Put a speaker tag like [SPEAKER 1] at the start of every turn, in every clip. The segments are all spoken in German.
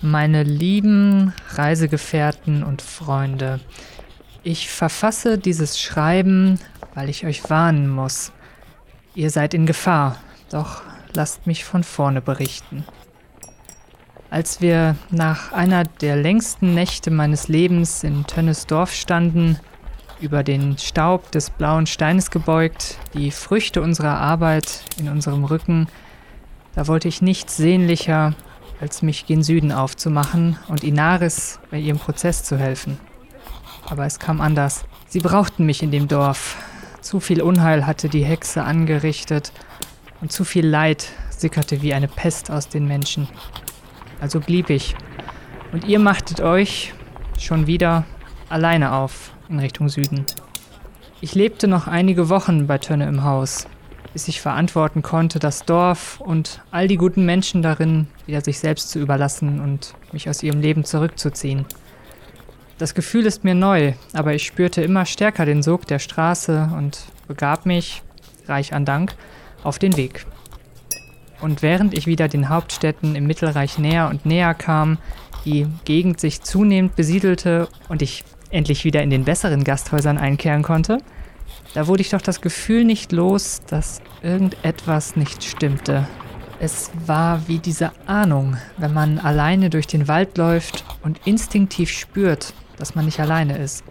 [SPEAKER 1] Meine lieben Reisegefährten und Freunde, ich verfasse dieses Schreiben, weil ich euch warnen muss. Ihr seid in Gefahr, doch lasst mich von vorne berichten. Als wir nach einer der längsten Nächte meines Lebens in Tönnes Dorf standen, über den Staub des blauen Steines gebeugt, die Früchte unserer Arbeit in unserem Rücken, da wollte ich nichts sehnlicher als mich gen Süden aufzumachen und Inaris bei ihrem Prozess zu helfen. Aber es kam anders. Sie brauchten mich in dem Dorf. Zu viel Unheil hatte die Hexe angerichtet und zu viel Leid sickerte wie eine Pest aus den Menschen. Also blieb ich. Und ihr machtet euch schon wieder alleine auf in Richtung Süden. Ich lebte noch einige Wochen bei Tönne im Haus, bis ich verantworten konnte, das Dorf und all die guten Menschen darin wieder sich selbst zu überlassen und mich aus ihrem Leben zurückzuziehen. Das Gefühl ist mir neu, aber ich spürte immer stärker den Sog der Straße und begab mich, reich an Dank, auf den Weg. Und während ich wieder den Hauptstädten im Mittelreich näher und näher kam, die Gegend sich zunehmend besiedelte und ich endlich wieder in den besseren Gasthäusern einkehren konnte, da wurde ich doch das Gefühl nicht los, dass irgendetwas nicht stimmte. Es war wie diese Ahnung, wenn man alleine durch den Wald läuft und instinktiv spürt, dass man nicht alleine ist.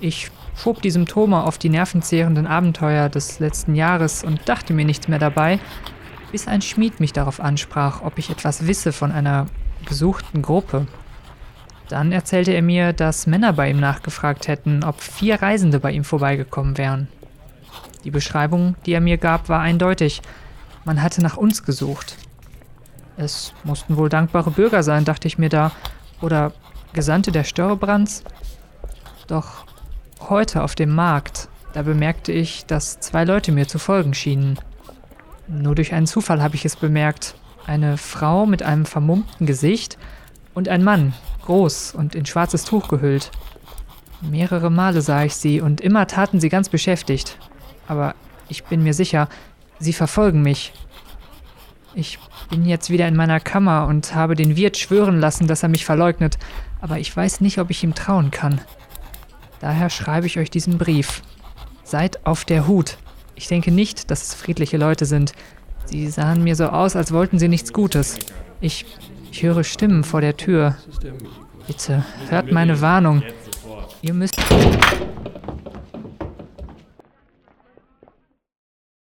[SPEAKER 1] Ich schob die Symptome auf die nervenzehrenden Abenteuer des letzten Jahres und dachte mir nichts mehr dabei, bis ein Schmied mich darauf ansprach, ob ich etwas wisse von einer gesuchten Gruppe. Dann erzählte er mir, dass Männer bei ihm nachgefragt hätten, ob vier Reisende bei ihm vorbeigekommen wären. Die Beschreibung, die er mir gab, war eindeutig. Man hatte nach uns gesucht. Es mussten wohl dankbare Bürger sein, dachte ich mir da, oder Gesandte der Störrebrands. Doch heute auf dem Markt, da bemerkte ich, dass zwei Leute mir zu folgen schienen. Nur durch einen Zufall habe ich es bemerkt. Eine Frau mit einem vermummten Gesicht und ein Mann, groß und in schwarzes Tuch gehüllt. Mehrere Male sah ich sie und immer taten sie ganz beschäftigt. Aber ich bin mir sicher, sie verfolgen mich. Ich bin jetzt wieder in meiner Kammer und habe den Wirt schwören lassen, dass er mich verleugnet, aber ich weiß nicht, ob ich ihm trauen kann. Daher schreibe ich euch diesen Brief. Seid auf der Hut. Ich denke nicht, dass es friedliche Leute sind. Sie sahen mir so aus, als wollten sie nichts Gutes. Ich, ich höre Stimmen vor der Tür. Bitte, hört meine Warnung. Ihr müsst...